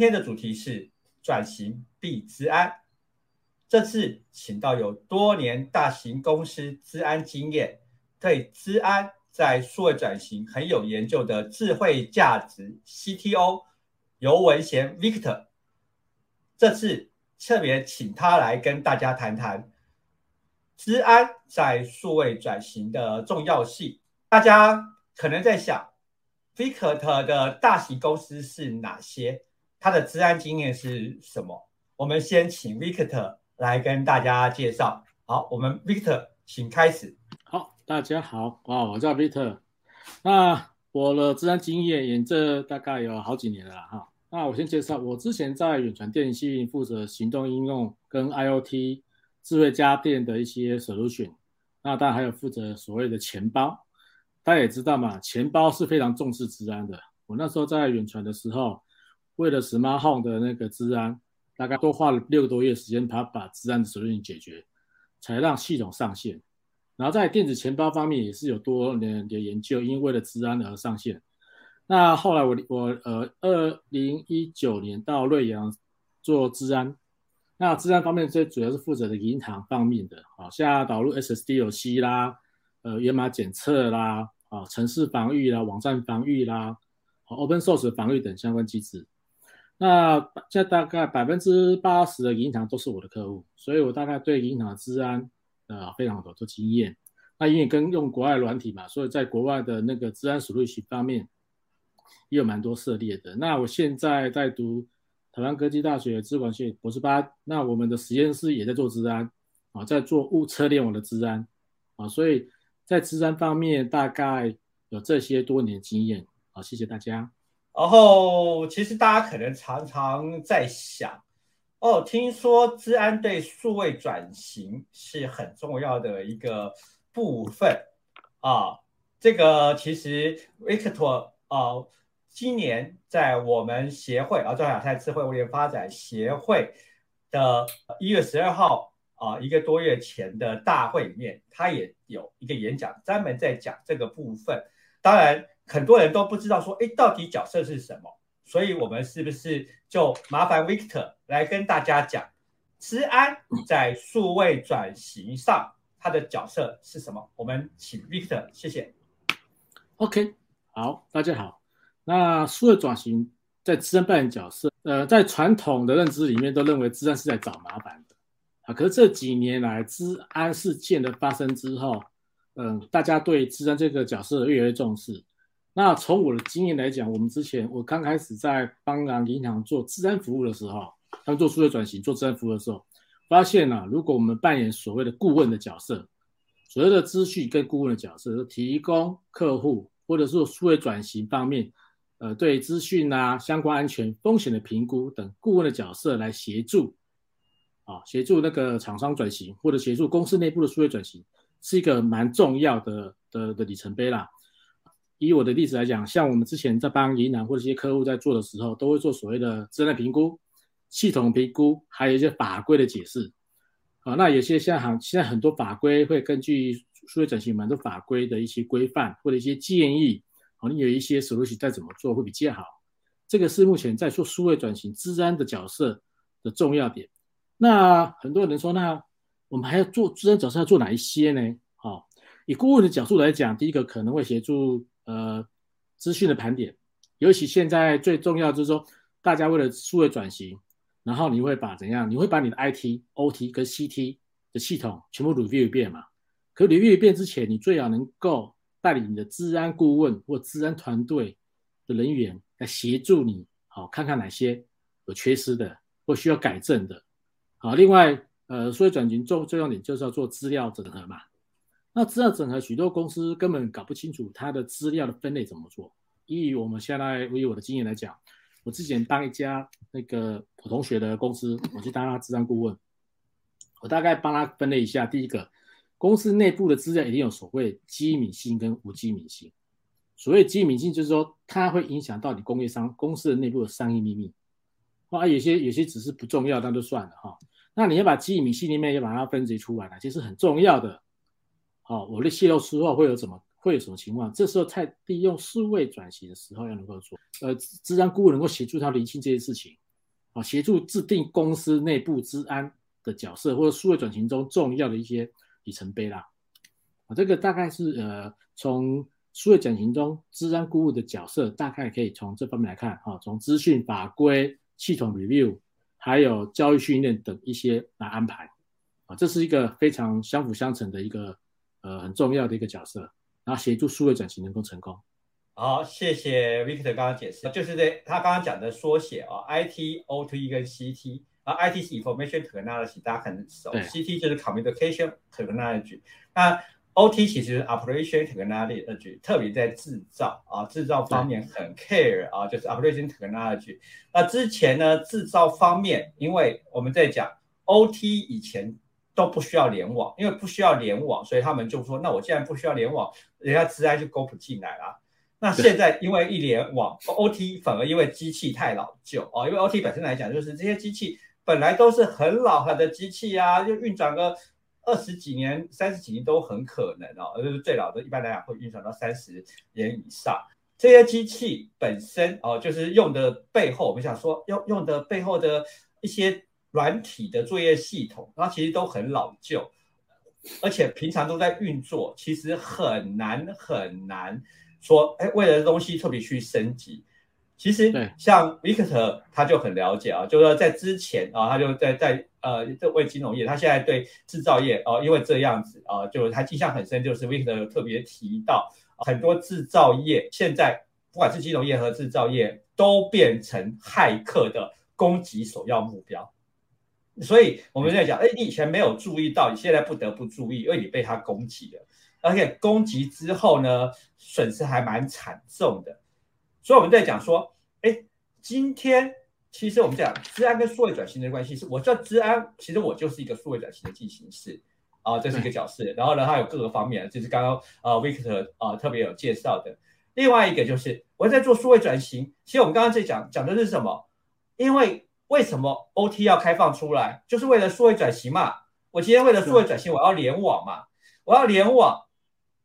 今天的主题是转型必资安。这次请到有多年大型公司资安经验，对资安在数位转型很有研究的智慧价值 CTO 尤文贤 Victor。这次特别请他来跟大家谈谈资安在数位转型的重要性。大家可能在想，Victor 的大型公司是哪些？他的治安经验是什么？我们先请 Victor 来跟大家介绍。好，我们 Victor 请开始。好，大家好，哇，我叫 Victor。那我的治安经验也这大概有好几年了哈。那我先介绍，我之前在远传电信负责行动应用跟 IOT 智慧家电的一些 solution。那当然还有负责所谓的钱包。大家也知道嘛，钱包是非常重视治安的。我那时候在远传的时候。为了 Smart Home 的那个治安，大概多花了六个多月时间，把把治安的责任解决，才让系统上线。然后在电子钱包方面也是有多年的研究，因为了治安而上线。那后来我我呃，二零一九年到瑞阳做治安，那治安方面最主要是负责的银行方面的，好像导入 SSDLC 啦，呃，源码检测啦，啊，城市防御啦，网站防御啦，Open Source 防御等相关机制。那现在大概百分之八十的银行都是我的客户，所以我大概对银行的治安呃非常多的经验。那因为跟用国外软体嘛，所以在国外的那个治安处理器方面也有蛮多涉猎的。那我现在在读台湾科技大学资管系博士班，那我们的实验室也在做治安啊，在做物车联网的治安啊，所以在治安方面大概有这些多年经验好，谢谢大家。然后，其实大家可能常常在想，哦，听说治安对数位转型是很重要的一个部分啊。这个其实 Victor 啊，今年在我们协会啊，中亚太智慧物联发展协会的一月十二号啊，一个多月前的大会里面，他也有一个演讲，专门在讲这个部分。当然。很多人都不知道说，哎，到底角色是什么？所以，我们是不是就麻烦 Victor 来跟大家讲，治安在数位转型上它的角色是什么？我们请 Victor，谢谢。OK，好，大家好。那数位转型在治安扮演角色，呃，在传统的认知里面都认为治安是在找麻烦的啊。可是这几年来，治安事件的发生之后，嗯，大家对治安这个角色越来越重视。那从我的经验来讲，我们之前我刚开始在帮洋银行做治安服务的时候，他们做数位转型、做治安服务的时候，发现啊，如果我们扮演所谓的顾问的角色，所谓的资讯跟顾问的角色，提供客户或者是数位转型方面，呃，对资讯啊、相关安全风险的评估等顾问的角色来协助，啊，协助那个厂商转型或者协助公司内部的数位转型，是一个蛮重要的的的里程碑啦。以我的例子来讲，像我们之前在帮银行或者一些客户在做的时候，都会做所谓的质量评估、系统评估，还有一些法规的解释。啊，那有些现在行现在很多法规会根据数位转型蛮多法规的一些规范或者一些建议，啊，你有一些 solution 再怎么做会比较好。这个是目前在做数位转型治安的角色的重要点。那很多人说，那我们还要做治安角色要做哪一些呢？好，以顾问的角度来讲，第一个可能会协助。呃，资讯的盘点，尤其现在最重要就是说，大家为了数位转型，然后你会把怎样？你会把你的 IT、OT 跟 CT 的系统全部 review 一遍嘛？可 review 一遍之前，你最好能够带领你的治安顾问或治安团队的人员来协助你，好看看哪些有缺失的或需要改正的。好，另外，呃，数位转型重重要点就是要做资料整合嘛。那资料整合，许多公司根本搞不清楚它的资料的分类怎么做。以我们现在以我的经验来讲，我之前当一家那个我同学的公司，我去当他资料顾问，我大概帮他分类一下。第一个，公司内部的资料一定有所谓机密性跟无机密性。所谓机密性，就是说它会影响到你工业商公司的内部的商业秘密。啊，有些有些只是不重要，那就算了哈。那你要把机密性里面要把它分析出来了，其实很重要的。哦，我的泄露之后会有什么会有什么情况？这时候在利用数位转型的时候要能够做，呃，自然顾问能够协助他厘清这些事情。啊，协助制定公司内部治安的角色，或者数位转型中重要的一些里程碑啦。啊，这个大概是呃，从数位转型中治安顾问的角色，大概可以从这方面来看啊，从资讯法规、系统 review，还有教育训练等一些来安排。啊，这是一个非常相辅相成的一个呃很重要的一个角色，然后协助数位转型能够成功。好，谢谢 Victor 刚刚解释，就是这他刚刚讲的缩写啊，IT、OT 跟 CT 啊，IT 是 Information Technology，大家很熟，CT 就是 Communication Technology，那 OT 其实是 Operation Technology，特别在制造啊，制造方面很 care 啊，就是 Operation Technology。那之前呢，制造方面，因为我们在讲 OT 以前都不需要联网，因为不需要联网，所以他们就说，那我既然不需要联网，人家自然就勾不进来了。那现在因为一联网，OT 反而因为机器太老旧哦，因为 OT 本身来讲，就是这些机器本来都是很老很的机器啊，就运转个二十几年、三十几年都很可能哦，就是最老的，一般来讲会运转到三十年以上。这些机器本身哦，就是用的背后，我们想说用用的背后的一些软体的作业系统，它其实都很老旧，而且平常都在运作，其实很难很难。说，哎，为了东西特别去升级，其实像 Victor 他就很了解啊，就是说在之前啊，他就在在呃这为金融业，他现在对制造业哦，因为这样子啊，就是他印象很深，就是 Victor 特别提到很多制造业现在不管是金融业和制造业都变成骇客的攻击首要目标，所以我们在讲，哎，你以前没有注意到，你现在不得不注意，因为你被他攻击了。而且攻击之后呢，损失还蛮惨重的，所以我们在讲说，哎，今天其实我们讲治安跟数位转型的关系是，我叫治安，其实我就是一个数位转型的进行式啊，这是一个角色。然后呢，它有各个方面，就是刚刚啊，Victor 啊特别有介绍的。另外一个就是我在做数位转型，其实我们刚刚在讲讲的是什么？因为为什么 OT 要开放出来，就是为了数位转型嘛。我今天为了数位转型，我要联网嘛，我要联网。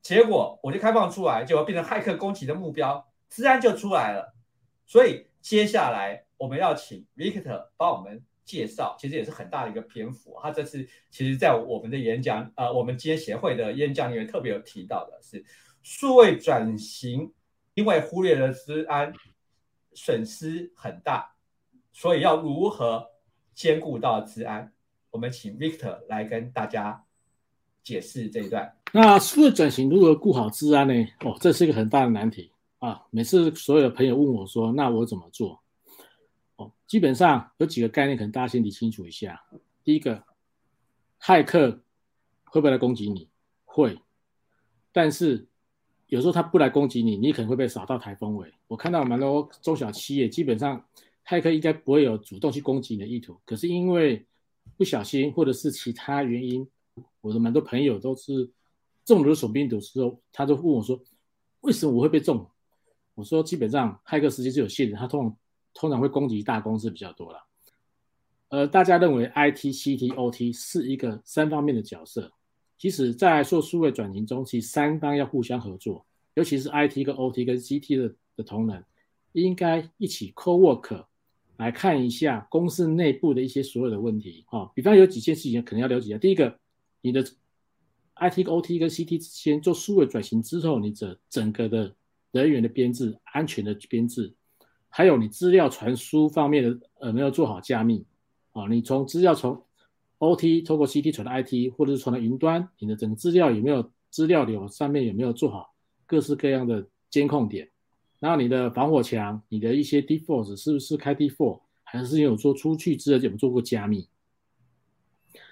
结果我就开放出来，就变成骇客攻击的目标，治安就出来了。所以接下来我们要请 Victor 帮我们介绍，其实也是很大的一个篇幅。他这次其实在我们的演讲，呃，我们今天协会的演讲里面特别有提到的是，数位转型因为忽略了治安，损失很大，所以要如何兼顾到治安？我们请 Victor 来跟大家。解释这一段。那数位转型如何顾好治安呢？哦，这是一个很大的难题啊！每次所有的朋友问我说：“那我怎么做？”哦，基本上有几个概念，可能大家先理清楚一下。第一个，骇客会不会来攻击你？会，但是有时候他不来攻击你，你可能会被扫到台风尾。我看到蛮多中小企业，基本上骇客应该不会有主动去攻击你的意图，可是因为不小心或者是其他原因。我的蛮多朋友都是中了手病毒之后，他都问我说：“为什么我会被中？”我说：“基本上骇客时间是有限的，他通常通常会攻击大公司比较多了。呃，大家认为 IT、CT、OT 是一个三方面的角色，其实在做数位转型中，其实三方要互相合作，尤其是 IT 跟 OT 跟 CT 的的同仁，应该一起 co work 来看一下公司内部的一些所有的问题。哈，比方有几件事情可能要了解一下，第一个。你的 IT、OT 跟 CT 之间做数位转型之后，你整整个的人员的编制、安全的编制，还有你资料传输方面的呃没有做好加密啊？你从资料从 OT 透过 CT 传到 IT，或者是传到云端，你的整个资料有没有资料流上面有没有做好各式各样的监控点？然后你的防火墙、你的一些 default 是不是开 default，还是有做出去之后有做过加密？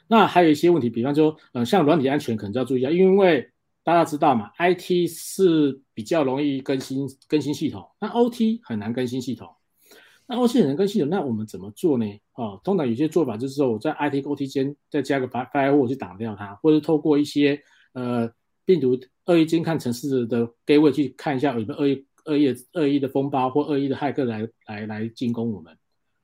那还有一些问题，比方说，呃，像软体安全可能就要注意一下，因为大家知道嘛，IT 是比较容易更新更新系统，那 OT 很难更新系统。那 OT 很难更新系统，那我们怎么做呢？哦，通常有些做法就是说，我在 IT 跟 OT 间再加个 firewall 去挡掉它，或者透过一些呃病毒恶意监看城市的 gateway 去看一下有没有恶意恶意恶意的风暴或恶意的骇客来来来进攻我们，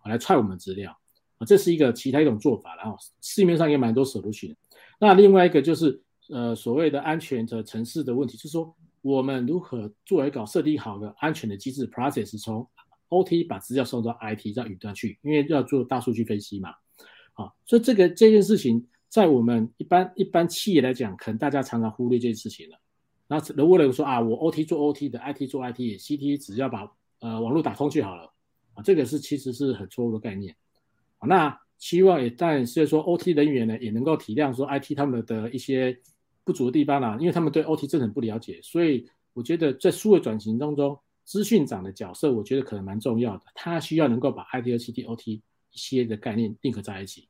来踹我们资料。啊，这是一个其他一种做法，然后市面上也蛮多 solution。那另外一个就是，呃，所谓的安全的城市的问题，就是说我们如何作为搞设定好的安全的机制 process，从 OT 把资料送到 IT 到云端去，因为要做大数据分析嘛。啊，所以这个这件事情在我们一般一般企业来讲，可能大家常常忽略这件事情了。那如果有说啊，我 OT 做 OT 的，IT 做 IT，CT 只要把呃网络打通就好了啊，这个是其实是很错误的概念。啊，那希望也但是说 OT 人员呢也能够体谅说 IT 他们的一些不足的地方啦，因为他们对 OT 真的很不了解，所以我觉得在数位转型当中，资讯长的角色我觉得可能蛮重要的，他需要能够把 IT 和 CT、OT。一些的概念定合在一起，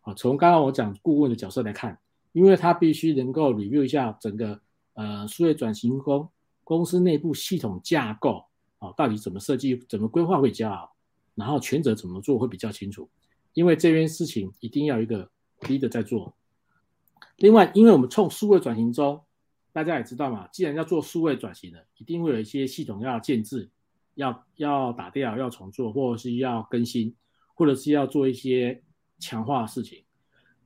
啊，从刚刚我讲顾问的角色来看，因为他必须能够 review 一下整个呃数位转型公公司内部系统架构，啊，到底怎么设计、怎么规划会比较好，然后权责怎么做会比较清楚，因为这件事情一定要一个 leader 在做。另外，因为我们从数位转型中，大家也知道嘛，既然要做数位转型的，一定会有一些系统要建制，要要打掉、要重做，或者是要更新。或者是要做一些强化的事情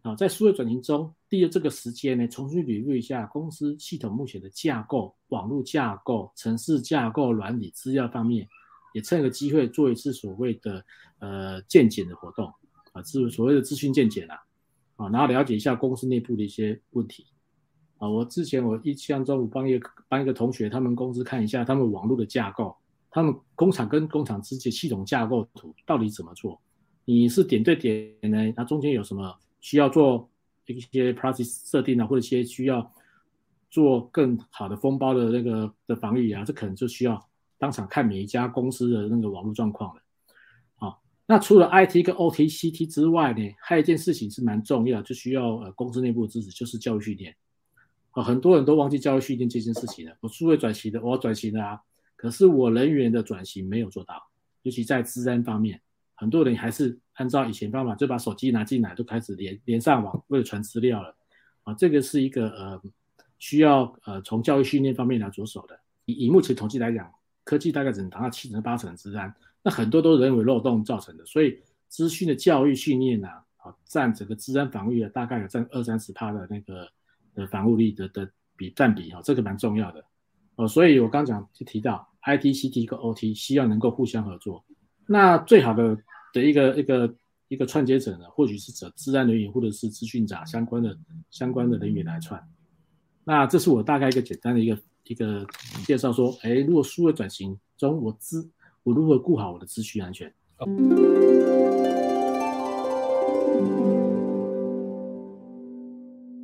啊，在数位转型中，利用这个时间呢，重新捋路一下公司系统目前的架构、网络架构、城市架构、软体资料方面，也趁个机会做一次所谓的呃见检的活动啊，是所谓的资讯见检啊，啊，然后了解一下公司内部的一些问题啊。我之前我一象中，我帮一个帮一个同学，他们公司看一下他们网络的架构，他们工厂跟工厂之间系统架构图到底怎么做。你是点对点呢？那中间有什么需要做一些 process 设定啊，或者一些需要做更好的封包的那个的防御啊？这可能就需要当场看每一家公司的那个网络状况了。好，那除了 IT 跟 OT、CT 之外呢，还有一件事情是蛮重要，就需要呃公司内部的支持，就是教育训练。啊，很多人都忘记教育训练这件事情了。我数位转型的，我要转型的啊，可是我人员的转型没有做到，尤其在治安方面。很多人还是按照以前方法，就把手机拿进来，都开始连连上网，为了传资料了啊。这个是一个呃需要呃从教育训练方面来着手的。以以目前统计来讲，科技大概只能达到七成八成的治安，那很多都是人为漏洞造成的。所以资讯的教育训练呢，啊，占整个治安防御的大概有占二三十趴的那个的防护力的的比占比啊，这个蛮重要的哦。所以我刚讲就提到 IT、CT 跟 OT 需要能够互相合作，那最好的。的一个一个一个串接者呢，或许是指治安人员或者是资讯长相关的相关的人员来串。那这是我大概一个简单的一个一个介绍，说，哎，如果数位转型中，我资我如何顾好我的资讯安全？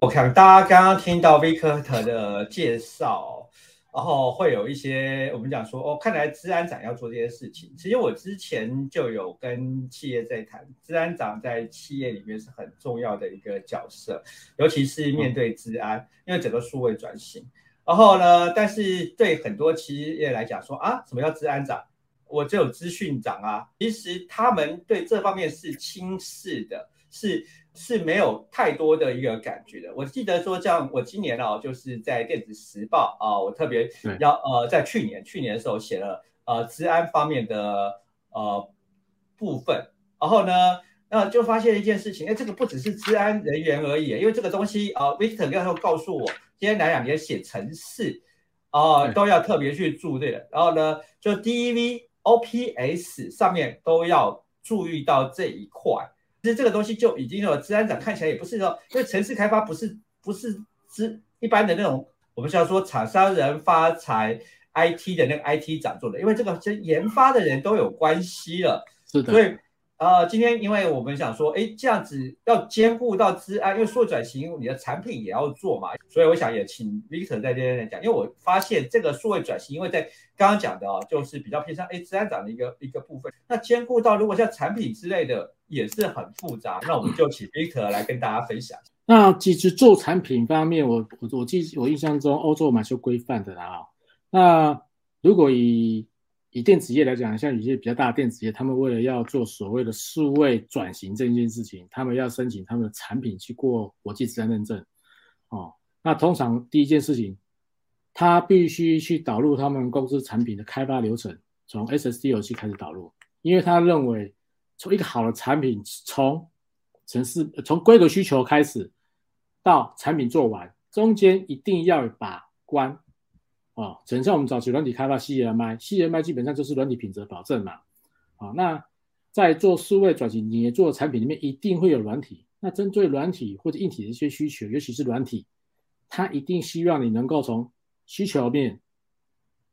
我看大家刚刚听到 v i c t 的介绍。然后会有一些我们讲说哦，看来治安长要做这些事情。其实我之前就有跟企业在谈，治安长在企业里面是很重要的一个角色，尤其是面对治安，因为整个数位转型。然后呢，但是对很多企业来讲说啊，什么叫治安长？我只有资讯长啊。其实他们对这方面是轻视的，是。是没有太多的一个感觉的。我记得说，像我今年哦，就是在电子时报啊，我特别要呃，在去年去年的时候写了呃，治安方面的呃部分。然后呢，那就发现一件事情，哎，这个不只是治安人员而已，因为这个东西啊，Victor 刚才告诉我，今天来两年写城市啊，都要特别去注意的。然后呢，就 DVOPS 上面都要注意到这一块。其实这个东西就已经有，治安长看起来也不是说，因为城市开发不是不是是一般的那种，我们需要说厂商人发财，IT 的那个 IT 长做的，因为这个跟研发的人都有关系了，是的，所以。呃，今天因为我们想说，哎，这样子要兼顾到治安，因为数转型，你的产品也要做嘛，所以我想也请 Victor 在这边来讲，因为我发现这个数位转型，因为在刚刚讲的哦，就是比较偏向哎治安长的一个一个部分，那兼顾到如果像产品之类的也是很复杂，那我们就请 Victor 来跟大家分享。那其实做产品方面，我我我记我印象中欧洲蛮受规范的啦，哦那如果以以电子业来讲，像有些比较大的电子业，他们为了要做所谓的数位转型这件事情，他们要申请他们的产品去过国际自然认证。哦，那通常第一件事情，他必须去导入他们公司产品的开发流程，从 SSD 游戏开始导入，因为他认为从一个好的产品，从城市从规格需求开始到产品做完，中间一定要把关。哦，整像我们早期软体开发 CMI，CMI 基本上就是软体品质保证嘛。啊，那在做数位转型，你做产品里面一定会有软体。那针对软体或者硬体的一些需求，尤其是软体，它一定希望你能够从需求面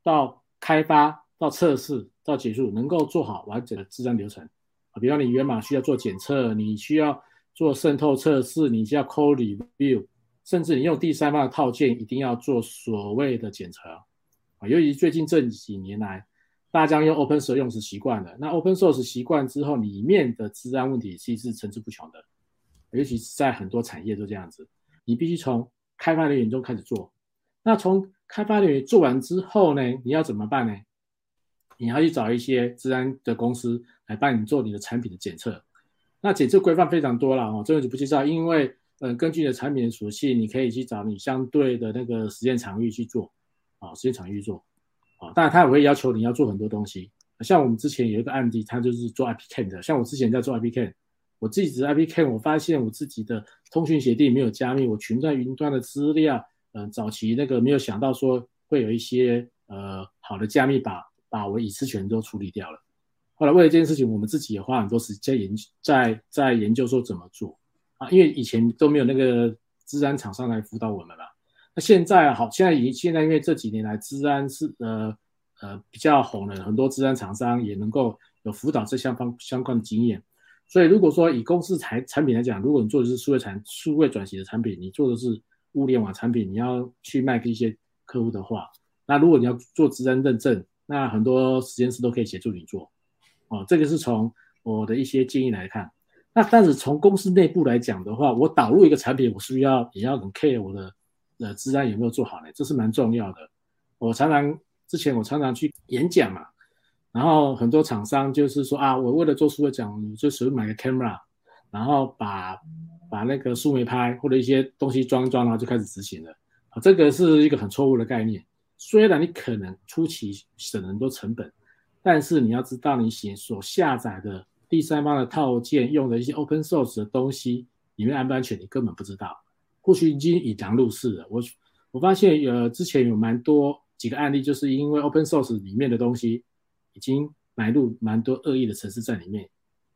到开发到测试到结束，能够做好完整的治安流程。比方你源码需要做检测，你需要做渗透测试，你需要 code review，甚至你用第三方的套件，一定要做所谓的检测啊。由于最近这几年来，大家用 open source 用是习惯了，那 open source 习惯之后，里面的治安问题其实是层出不穷的。尤其是在很多产业都这样子，你必须从开发人员中开始做。那从开发人员做完之后呢，你要怎么办呢？你要去找一些治安的公司来帮你做你的产品的检测。那检测规范非常多了哦，这个就不介绍，因为嗯，根据你的产品的属性，你可以去找你相对的那个实验场域去做啊，实验场域做啊。当然，他也会要求你要做很多东西。像我们之前有一个案例，他就是做 IP Cam 的，像我之前在做 IP Cam。我自己的 IP Cam，我发现我自己的通讯协定没有加密，我存在云端的资料，嗯，早期那个没有想到说会有一些呃好的加密把把我隐私权都处理掉了。后来为了这件事情，我们自己也花很多时间研究在在研究说怎么做啊，因为以前都没有那个治安厂商来辅导我们嘛。那现在好，现在已经现在因为这几年来治安是呃呃比较红了，很多治安厂商也能够有辅导这相方相关的经验。所以，如果说以公司产产品来讲，如果你做的是数位产数位转型的产品，你做的是物联网产品，你要去卖给一些客户的话，那如果你要做职安认证，那很多实验室都可以协助你做。哦，这个是从我的一些建议来看。那但是从公司内部来讲的话，我导入一个产品，我是不是要也要很 care 我的呃治安有没有做好呢？这是蛮重要的。我常常之前我常常去演讲嘛。然后很多厂商就是说啊，我为了做数位讲，就随便买个 camera，然后把把那个数媒拍或者一些东西装装，然后就开始执行了。啊，这个是一个很错误的概念。虽然你可能初期省很多成本，但是你要知道，你写所下载的第三方的套件用的一些 open source 的东西里面安不安全，你根本不知道。过去已经引狼入室了。我我发现呃之前有蛮多几个案例，就是因为 open source 里面的东西。已经埋入蛮多恶意的城市在里面，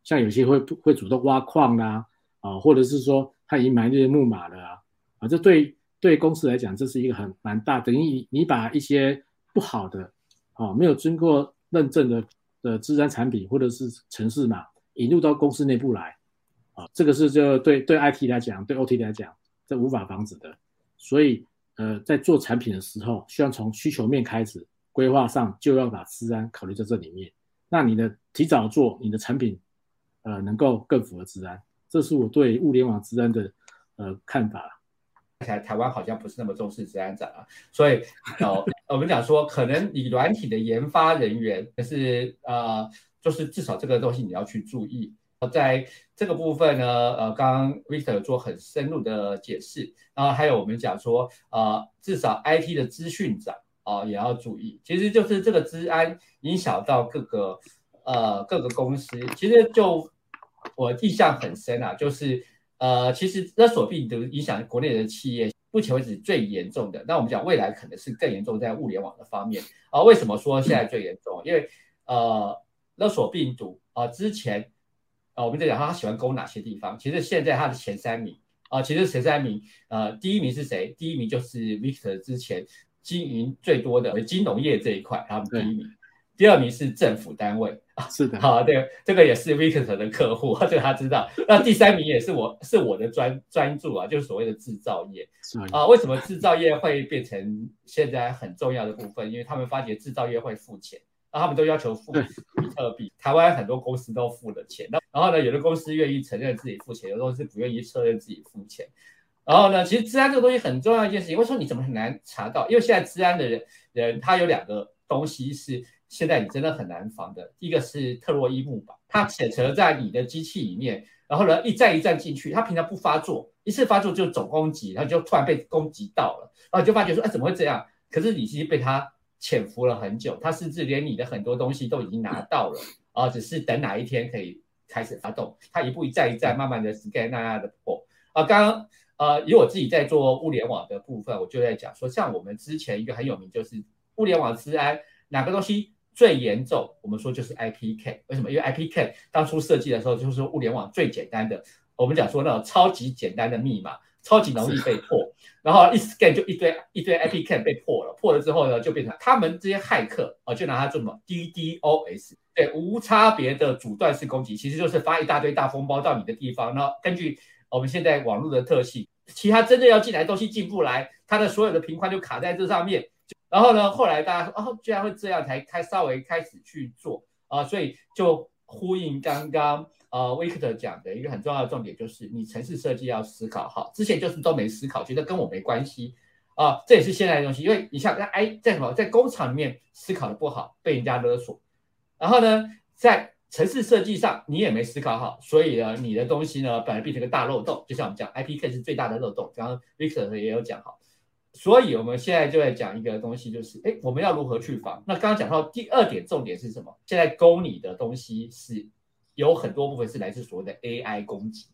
像有些会会主动挖矿啦，啊，或者是说他已经埋入木马了啊，啊，这对对公司来讲，这是一个很蛮大，等于你你把一些不好的，啊，没有经过认证的的智能产品或者是城市码引入到公司内部来，啊，这个是就对对 IT 来讲，对 OT 来讲，这无法防止的，所以呃，在做产品的时候，需要从需求面开始。规划上就要把治安考虑在这里面，那你的提早做你的产品，呃，能够更符合治安，这是我对物联网治安的呃看法。台台湾好像不是那么重视治安展啊，所以哦，我们讲说，可能你软体的研发人员，可是呃，就是至少这个东西你要去注意。在这个部分呢，呃，刚刚 Victor 做很深入的解释，然后还有我们讲说，呃，至少 IT 的资讯长。哦，也要注意，其实就是这个治安影响到各个呃各个公司，其实就我印象很深啊，就是呃，其实勒索病毒影响国内的企业，目前为止最严重的。那我们讲未来可能是更严重在物联网的方面啊。为什么说现在最严重？因为呃勒索病毒啊，之前啊我们在讲他喜欢攻哪些地方，其实现在他的前三名啊，其实前三名呃第一名是谁？第一名就是 Victor 之前。经营最多的金融业这一块，他们第一名，第二名是政府单位啊，是的，好，对，这个也是 Victor 的客户，这个他知道。那第三名也是我，是我的专专注啊，就是所谓的制造业啊。为什么制造业会变成现在很重要的部分？因为他们发觉制造业会付钱，那他们都要求付比特币。台湾很多公司都付了钱，那然后呢，有的公司愿意承认自己付钱，有的公司不愿意承认自己付钱。然后呢，其实治安这个东西很重要一件事情。为什么你怎么很难查到？因为现在治安的人人他有两个东西是现在你真的很难防的。一个是特洛伊木马，它潜藏在你的机器里面，然后呢一站一站进去，它平常不发作，一次发作就总攻击，然后就突然被攻击到了，然后就发觉说，哎，怎么会这样？可是你其实被它潜伏了很久，它甚至连你的很多东西都已经拿到了，啊，只是等哪一天可以开始发动，它一步一站一站慢慢的 scan 那样的破。啊，刚刚。呃，以我自己在做物联网的部分，我就在讲说，像我们之前一个很有名，就是物联网治安哪个东西最严重，我们说就是 IPK，为什么？因为 IPK 当初设计的时候就是物联网最简单的，我们讲说那种超级简单的密码，超级容易被破，然后一 scan 就一堆一堆 IPK 被破了，破了之后呢，就变成他们这些骇客啊，就拿它做什么？DDoS，对，无差别的阻断式攻击，其实就是发一大堆大风包到你的地方，然后根据我们现在网络的特性，其他真正要进来的东西进不来，它的所有的频宽就卡在这上面。然后呢，后来大家说，哦，居然会这样，才开稍微开始去做啊，所以就呼应刚刚呃威克特讲的一个很重要的重点，就是你城市设计要思考好，之前就是都没思考，觉得跟我没关系啊，这也是现在的东西，因为你像在哎在什么在工厂里面思考的不好，被人家勒索，然后呢，在城市设计上你也没思考好，所以呢，你的东西呢，本来变成个大漏洞，就像我们讲 IPK 是最大的漏洞，刚刚威克特也有讲好。所以，我们现在就在讲一个东西，就是，哎，我们要如何去防？那刚刚讲到第二点，重点是什么？现在勾你的东西是有很多部分是来自所谓的 AI 攻击，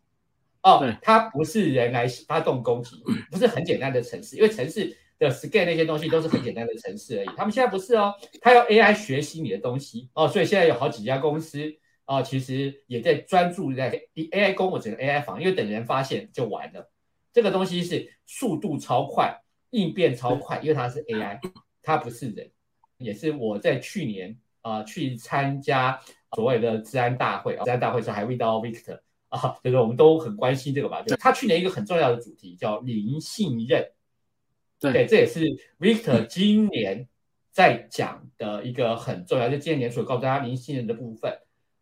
哦，它不是人来发动攻击，不是很简单的城市，因为城市的 scan 那些东西都是很简单的城市而已。他们现在不是哦，他要 AI 学习你的东西哦，所以现在有好几家公司哦，其实也在专注在 AI 攻我整个 AI 防，因为等人发现就完了。这个东西是速度超快。应变超快，因为它是 AI，它不是人，也是我在去年啊去参加所谓的治安大会啊，治安大会时还遇到 Victor 啊，就是我们都很关心这个吧。就他去年一个很重要的主题叫零信任，对，这也是 Victor 今年在讲的一个很重要，就今年年初告诉大家零信任的部分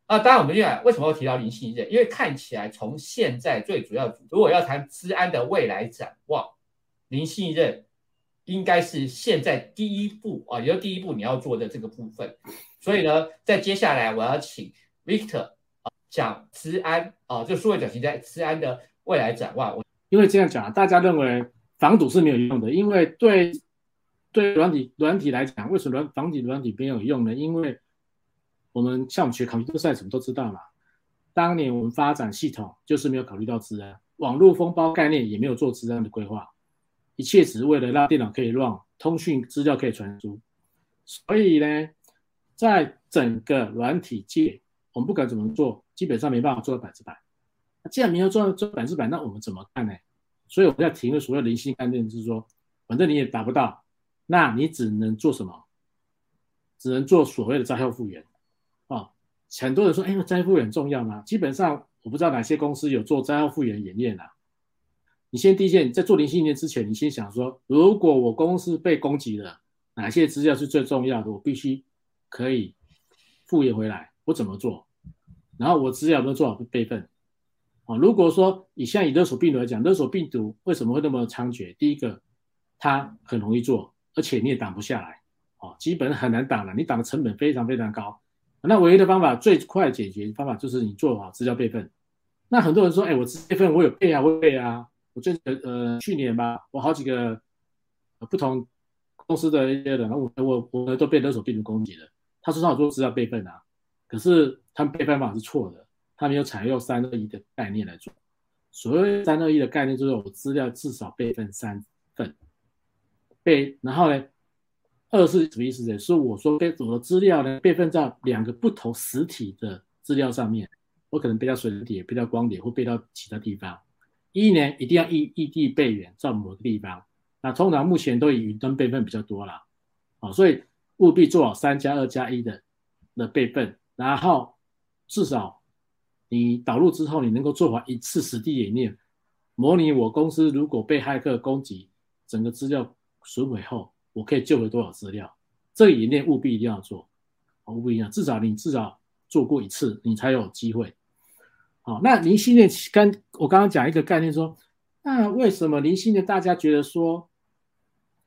啊。当然，我们现在为什么要提到零信任？因为看起来从现在最主要，如果要谈治安的未来展望。零信任应该是现在第一步啊，也就第一步你要做的这个部分。所以呢，在接下来我要请 Victor 啊讲治安啊，就数位转型在治安的未来展望。我因为这样讲啊，大家认为防堵是没有用的，因为对对软体软体来讲，为什么软防体软体没有用呢？因为我们像我们学考 c 赛什么都知道嘛，当年我们发展系统就是没有考虑到治安，网络封包概念也没有做治安的规划。一切只是为了让电脑可以乱通讯资料可以传输。所以呢，在整个软体界，我们不管怎么做，基本上没办法做到百分之百。那既然没有做到做百分之百，那我们怎么看呢？所以我们要提一个所谓零星概念，就是说，反正你也达不到，那你只能做什么？只能做所谓的灾后复原。啊，很多人说，哎，灾后复原重要吗？基本上，我不知道哪些公司有做灾后复原演练啊。你先第一件，在做零信念之前，你先想说，如果我公司被攻击了，哪些资料是最重要的？我必须可以复原回来，我怎么做？然后我资料有没有做好备份？啊，如果说以像以勒索病毒来讲，勒索病毒为什么会那么猖獗？第一个，它很容易做，而且你也挡不下来，哦，基本很难挡了，你挡的成本非常非常高。那唯一的方法，最快解决方法就是你做好资料备份。那很多人说，哎，我备份我有备啊，我备啊。我最呃去年吧，我好几个不同公司的一些人，我我我都被勒索病毒攻击了。他说他有做资料备份啊，可是他们备份方法是错的，他没有采用三二一的概念来做。所谓三二一的概念就是我资料至少备份三份，备然后呢，二是什么意思呢？是我说备我的资料呢备份在两个不同实体的资料上面，我可能备到水点，备到光点，或备到其他地方。一年一定要异异地备援在某个地方，那通常目前都以云端备份比较多了，啊，所以务必做好三加二加一的的备份，然后至少你导入之后，你能够做完一次实地演练，模拟我公司如果被骇客攻击，整个资料损毁后，我可以救回多少资料，这个演练务必一定要做，务必一定要，至少你至少做过一次，你才有机会。好，那零信念跟我刚刚讲一个概念，说那为什么零信念大家觉得说，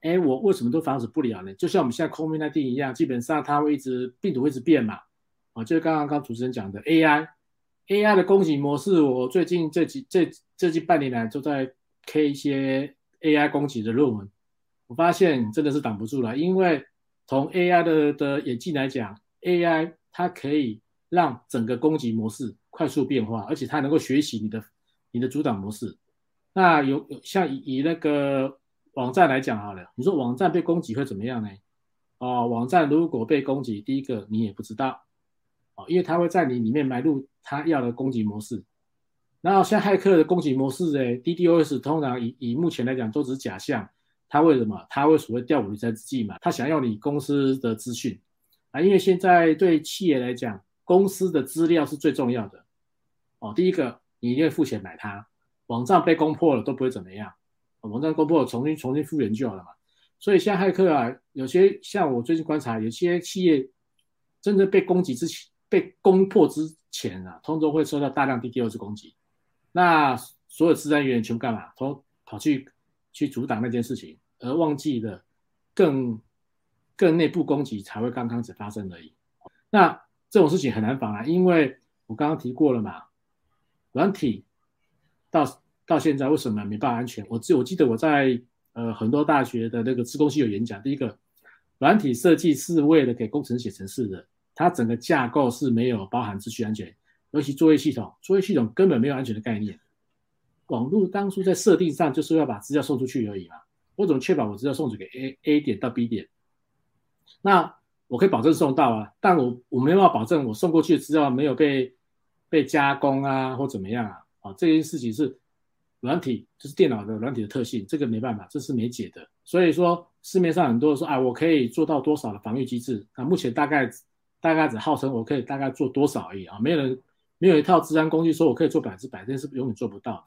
哎，我为什么都防止不了呢？就像我们现在 COVID 那定一样，基本上它会一直病毒会一直变嘛。啊，就是刚刚刚主持人讲的 AI，AI 的攻击模式，我最近这几这这近半年来都在 K 一些 AI 攻击的论文，我发现真的是挡不住了，因为从 AI 的的演进来讲，AI 它可以让整个攻击模式。快速变化，而且它能够学习你的你的阻挡模式。那有有像以以那个网站来讲好了，你说网站被攻击会怎么样呢？哦，网站如果被攻击，第一个你也不知道，哦，因为他会在你里面埋入他要的攻击模式。然后像骇客的攻击模式，哎，DDoS 通常以以目前来讲都只是假象。他为什么？他会所谓调虎离山之计嘛？他想要你公司的资讯啊，因为现在对企业来讲，公司的资料是最重要的。哦，第一个你一定会付钱买它，网站被攻破了都不会怎么样，网站攻破了重新重新复原就好了嘛。所以像骇客啊，有些像我最近观察，有些企业真正被攻击之前，被攻破之前啊，通常会受到大量 d d 二次攻击。那所有治安人员全部干嘛？都跑去去阻挡那件事情，而忘记了更更内部攻击才会刚开始发生而已。那这种事情很难防啊，因为我刚刚提过了嘛，软体到到现在为什么没办法安全？我记我记得我在。呃，很多大学的那个自工系有演讲。第一个，软体设计是为了给工程写程式的，它整个架构是没有包含秩序安全，尤其作业系统，作业系统根本没有安全的概念。网络当初在设定上就是要把资料送出去而已嘛，我怎么确保我资料送去给 A A 点到 B 点？那我可以保证送到啊，但我我没办法保证我送过去的资料没有被被加工啊或怎么样啊？啊，这件事情是。软体就是电脑的软体的特性，这个没办法，这是没解的。所以说市面上很多人说，啊，我可以做到多少的防御机制？那目前大概大概只号称我可以大概做多少而已啊，没有人没有一套治安工具说我可以做百分之百，这是永远做不到。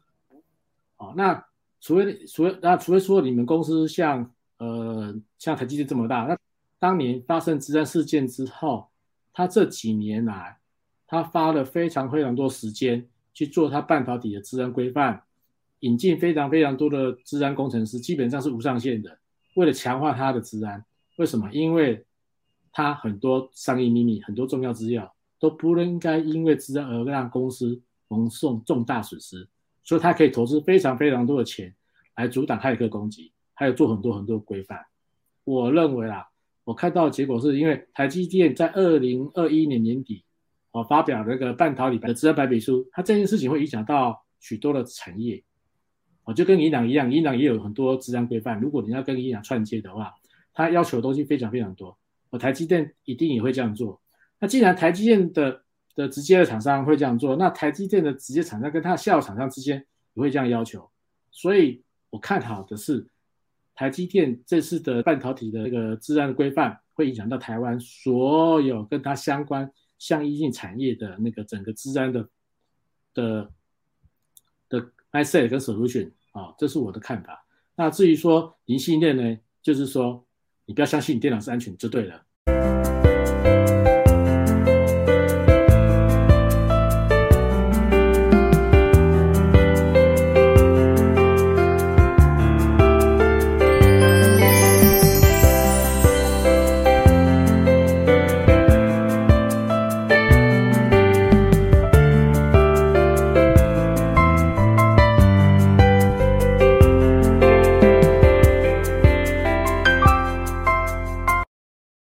哦，那除非除非那除非说你们公司像呃像台积电这么大，那当年发生治安事件之后，他这几年来他花了非常非常多时间去做他半导体的治安规范。引进非常非常多的治安工程师，基本上是无上限的。为了强化他的治安，为什么？因为他很多商业秘密、很多重要资料都不应该因为治安而让公司蒙受重大损失，所以他可以投资非常非常多的钱来阻挡骇客攻击，还有做很多很多规范。我认为啊，我看到的结果是因为台积电在二零二一年年底哦发表那个半导体的治安白皮书，它这件事情会影响到许多的产业。我就跟银行一样，银行也有很多治安规范。如果你要跟银行串接的话，它要求的东西非常非常多。我台积电一定也会这样做。那既然台积电的的直接的厂商会这样做，那台积电的直接厂商跟它的下游厂商之间也会这样要求。所以我看好的是台积电这次的半导体的那个治安规范，会影响到台湾所有跟它相关相依性产业的那个整个治安的的的 asset 跟 solution。啊，这是我的看法。那至于说银信链呢，就是说你不要相信你电脑是安全就对了。